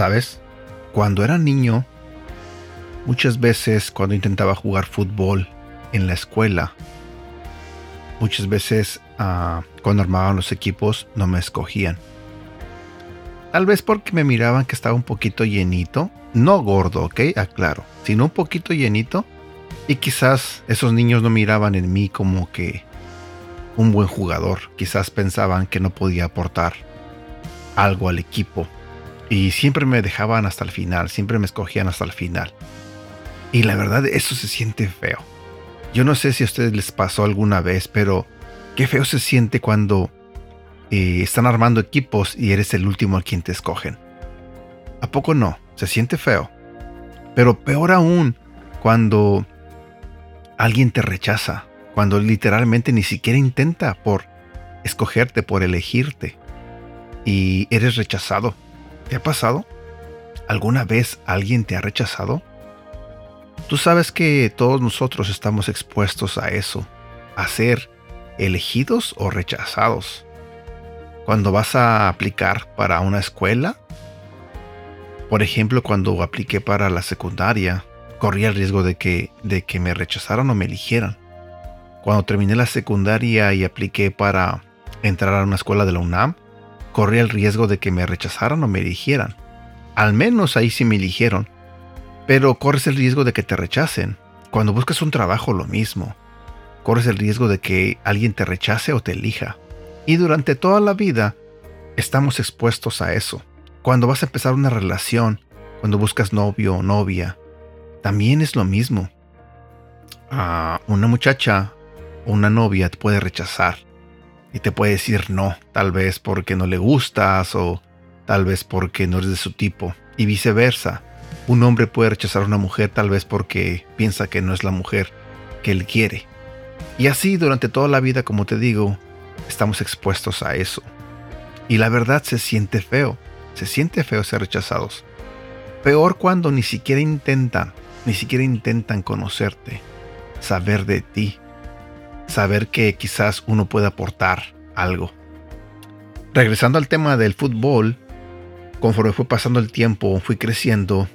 ¿Sabes? Cuando era niño, muchas veces cuando intentaba jugar fútbol en la escuela, muchas veces ah, cuando armaban los equipos no me escogían. Tal vez porque me miraban que estaba un poquito llenito, no gordo, ¿ok? Aclaro, sino un poquito llenito. Y quizás esos niños no miraban en mí como que un buen jugador. Quizás pensaban que no podía aportar algo al equipo y siempre me dejaban hasta el final, siempre me escogían hasta el final. Y la verdad, eso se siente feo. Yo no sé si a ustedes les pasó alguna vez, pero qué feo se siente cuando eh, están armando equipos y eres el último al quien te escogen. ¿A poco no? Se siente feo. Pero peor aún, cuando alguien te rechaza, cuando literalmente ni siquiera intenta por escogerte, por elegirte, y eres rechazado ¿Te ha pasado? ¿Alguna vez alguien te ha rechazado? Tú sabes que todos nosotros estamos expuestos a eso, a ser elegidos o rechazados. Cuando vas a aplicar para una escuela, por ejemplo, cuando apliqué para la secundaria, corría el riesgo de que, de que me rechazaran o me eligieran. Cuando terminé la secundaria y apliqué para entrar a una escuela de la UNAM, corría el riesgo de que me rechazaran o me eligieran. Al menos ahí sí me eligieron. Pero corres el riesgo de que te rechacen. Cuando buscas un trabajo lo mismo. Corres el riesgo de que alguien te rechace o te elija. Y durante toda la vida estamos expuestos a eso. Cuando vas a empezar una relación, cuando buscas novio o novia, también es lo mismo. A una muchacha o una novia te puede rechazar y te puede decir no, tal vez porque no le gustas o tal vez porque no eres de su tipo y viceversa. Un hombre puede rechazar a una mujer tal vez porque piensa que no es la mujer que él quiere. Y así durante toda la vida, como te digo, estamos expuestos a eso. Y la verdad se siente feo, se siente feo ser rechazados. Peor cuando ni siquiera intentan, ni siquiera intentan conocerte, saber de ti, saber que quizás uno puede aportar algo. Regresando al tema del fútbol, conforme fue pasando el tiempo, fui creciendo,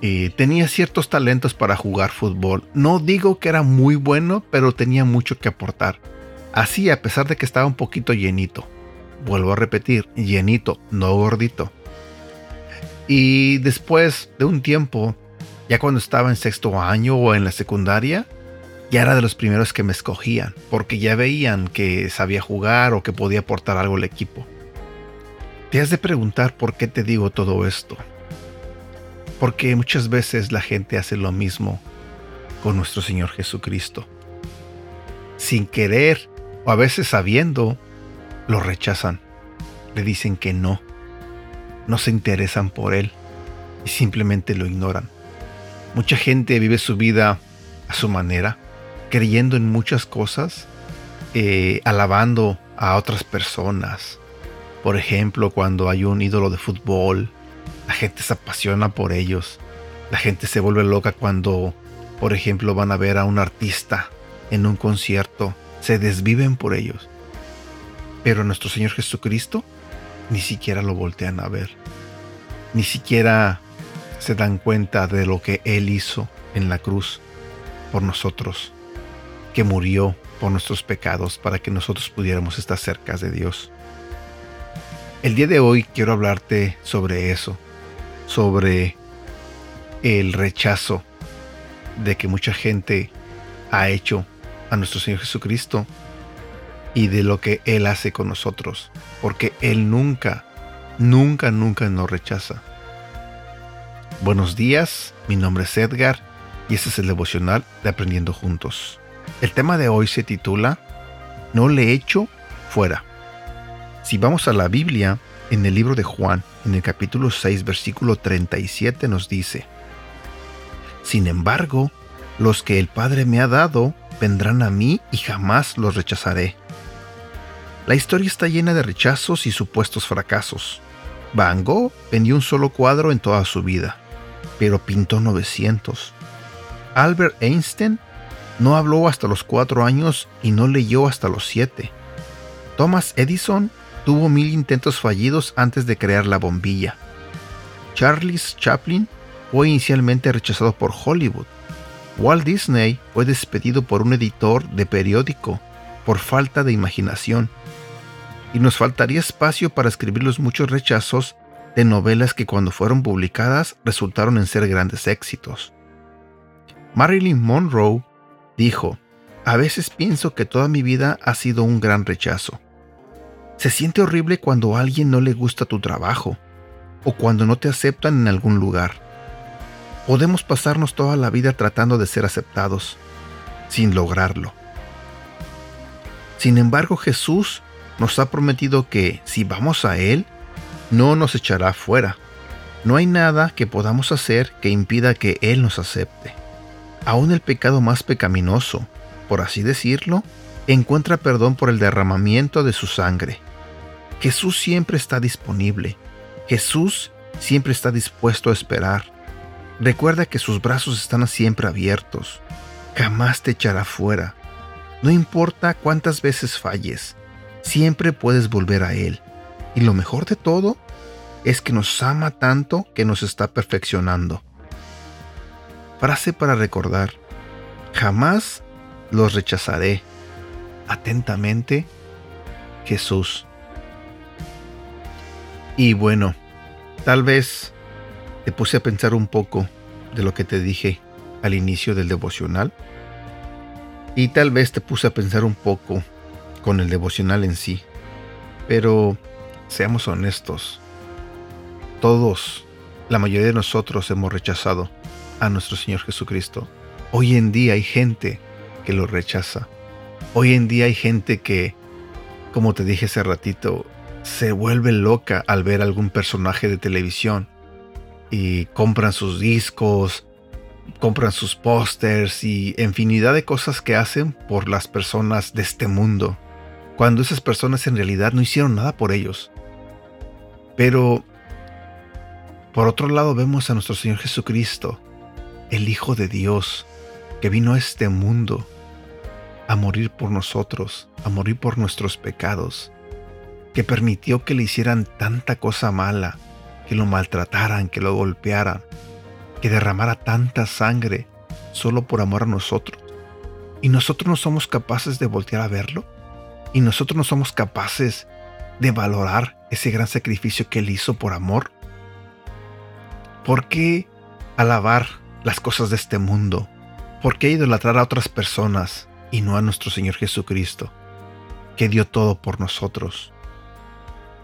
y eh, tenía ciertos talentos para jugar fútbol. No digo que era muy bueno, pero tenía mucho que aportar. Así, a pesar de que estaba un poquito llenito. Vuelvo a repetir, llenito, no gordito. Y después de un tiempo, ya cuando estaba en sexto año o en la secundaria, ya era de los primeros que me escogían, porque ya veían que sabía jugar o que podía aportar algo al equipo. Te has de preguntar por qué te digo todo esto. Porque muchas veces la gente hace lo mismo con nuestro Señor Jesucristo. Sin querer o a veces sabiendo, lo rechazan. Le dicen que no. No se interesan por Él y simplemente lo ignoran. Mucha gente vive su vida a su manera creyendo en muchas cosas, eh, alabando a otras personas. Por ejemplo, cuando hay un ídolo de fútbol, la gente se apasiona por ellos. La gente se vuelve loca cuando, por ejemplo, van a ver a un artista en un concierto. Se desviven por ellos. Pero nuestro Señor Jesucristo ni siquiera lo voltean a ver. Ni siquiera se dan cuenta de lo que Él hizo en la cruz por nosotros que murió por nuestros pecados para que nosotros pudiéramos estar cerca de Dios. El día de hoy quiero hablarte sobre eso, sobre el rechazo de que mucha gente ha hecho a nuestro Señor Jesucristo y de lo que Él hace con nosotros, porque Él nunca, nunca, nunca nos rechaza. Buenos días, mi nombre es Edgar y este es el devocional de Aprendiendo Juntos. El tema de hoy se titula No le echo fuera. Si vamos a la Biblia, en el libro de Juan, en el capítulo 6, versículo 37 nos dice, Sin embargo, los que el Padre me ha dado vendrán a mí y jamás los rechazaré. La historia está llena de rechazos y supuestos fracasos. Van Gogh vendió un solo cuadro en toda su vida, pero pintó 900. Albert Einstein no habló hasta los cuatro años y no leyó hasta los siete. Thomas Edison tuvo mil intentos fallidos antes de crear la bombilla. Charles Chaplin fue inicialmente rechazado por Hollywood. Walt Disney fue despedido por un editor de periódico por falta de imaginación. Y nos faltaría espacio para escribir los muchos rechazos de novelas que cuando fueron publicadas resultaron en ser grandes éxitos. Marilyn Monroe dijo, a veces pienso que toda mi vida ha sido un gran rechazo. Se siente horrible cuando a alguien no le gusta tu trabajo o cuando no te aceptan en algún lugar. Podemos pasarnos toda la vida tratando de ser aceptados, sin lograrlo. Sin embargo, Jesús nos ha prometido que si vamos a Él, no nos echará fuera. No hay nada que podamos hacer que impida que Él nos acepte. Aún el pecado más pecaminoso, por así decirlo, encuentra perdón por el derramamiento de su sangre. Jesús siempre está disponible. Jesús siempre está dispuesto a esperar. Recuerda que sus brazos están siempre abiertos. Jamás te echará fuera. No importa cuántas veces falles, siempre puedes volver a Él. Y lo mejor de todo es que nos ama tanto que nos está perfeccionando. Frase para recordar. Jamás los rechazaré. Atentamente, Jesús. Y bueno, tal vez te puse a pensar un poco de lo que te dije al inicio del devocional. Y tal vez te puse a pensar un poco con el devocional en sí. Pero seamos honestos. Todos, la mayoría de nosotros hemos rechazado a nuestro Señor Jesucristo. Hoy en día hay gente que lo rechaza. Hoy en día hay gente que, como te dije hace ratito, se vuelve loca al ver algún personaje de televisión y compran sus discos, compran sus pósters y infinidad de cosas que hacen por las personas de este mundo, cuando esas personas en realidad no hicieron nada por ellos. Pero, por otro lado, vemos a nuestro Señor Jesucristo, el Hijo de Dios, que vino a este mundo a morir por nosotros, a morir por nuestros pecados, que permitió que le hicieran tanta cosa mala, que lo maltrataran, que lo golpearan, que derramara tanta sangre solo por amor a nosotros. Y nosotros no somos capaces de voltear a verlo. Y nosotros no somos capaces de valorar ese gran sacrificio que él hizo por amor. ¿Por qué alabar las cosas de este mundo? ¿Por qué idolatrar a otras personas y no a nuestro Señor Jesucristo, que dio todo por nosotros?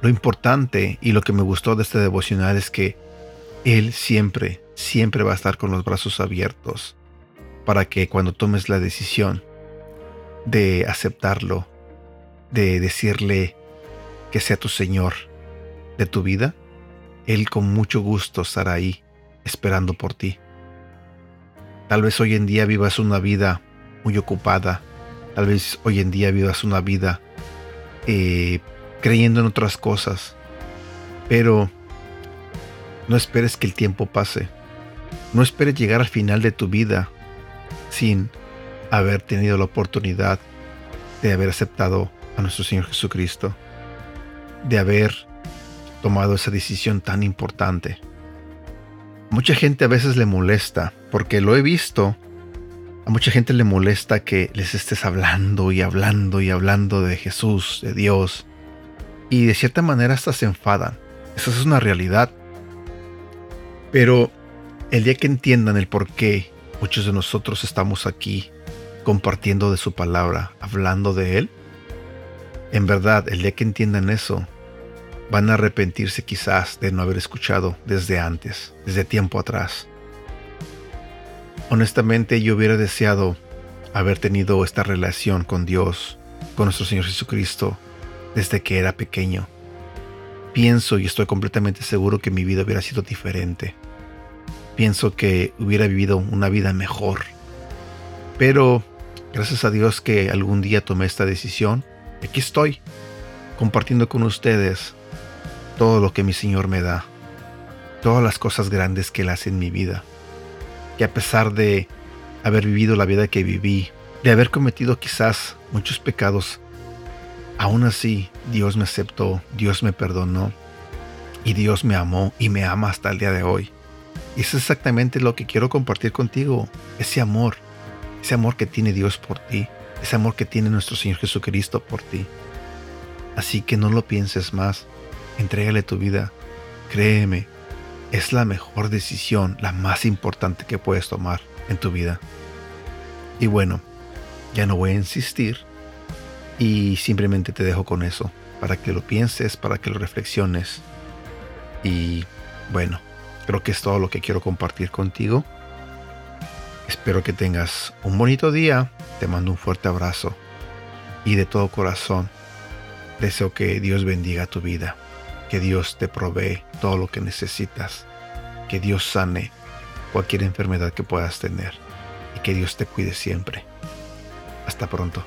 Lo importante y lo que me gustó de este devocional es que Él siempre, siempre va a estar con los brazos abiertos para que cuando tomes la decisión de aceptarlo, de decirle que sea tu Señor de tu vida, Él con mucho gusto estará ahí esperando por ti. Tal vez hoy en día vivas una vida muy ocupada, tal vez hoy en día vivas una vida eh, creyendo en otras cosas. Pero no esperes que el tiempo pase. No esperes llegar al final de tu vida sin haber tenido la oportunidad de haber aceptado a nuestro Señor Jesucristo, de haber tomado esa decisión tan importante. Mucha gente a veces le molesta, porque lo he visto, a mucha gente le molesta que les estés hablando y hablando y hablando de Jesús, de Dios, y de cierta manera hasta se enfadan. Esa es una realidad. Pero el día que entiendan el por qué muchos de nosotros estamos aquí compartiendo de su palabra, hablando de Él, en verdad, el día que entiendan eso, van a arrepentirse quizás de no haber escuchado desde antes, desde tiempo atrás. Honestamente, yo hubiera deseado haber tenido esta relación con Dios, con nuestro Señor Jesucristo, desde que era pequeño. Pienso y estoy completamente seguro que mi vida hubiera sido diferente. Pienso que hubiera vivido una vida mejor. Pero gracias a Dios que algún día tomé esta decisión, aquí estoy, compartiendo con ustedes todo lo que mi Señor me da, todas las cosas grandes que Él hace en mi vida. Que a pesar de haber vivido la vida que viví, de haber cometido quizás muchos pecados, Aún así, Dios me aceptó, Dios me perdonó. Y Dios me amó y me ama hasta el día de hoy. Y eso es exactamente lo que quiero compartir contigo, ese amor, ese amor que tiene Dios por ti, ese amor que tiene nuestro Señor Jesucristo por ti. Así que no lo pienses más, entrégale tu vida, créeme, es la mejor decisión, la más importante que puedes tomar en tu vida. Y bueno, ya no voy a insistir y simplemente te dejo con eso, para que lo pienses, para que lo reflexiones. Y bueno, creo que es todo lo que quiero compartir contigo. Espero que tengas un bonito día. Te mando un fuerte abrazo. Y de todo corazón, deseo que Dios bendiga tu vida. Que Dios te provee todo lo que necesitas. Que Dios sane cualquier enfermedad que puedas tener. Y que Dios te cuide siempre. Hasta pronto.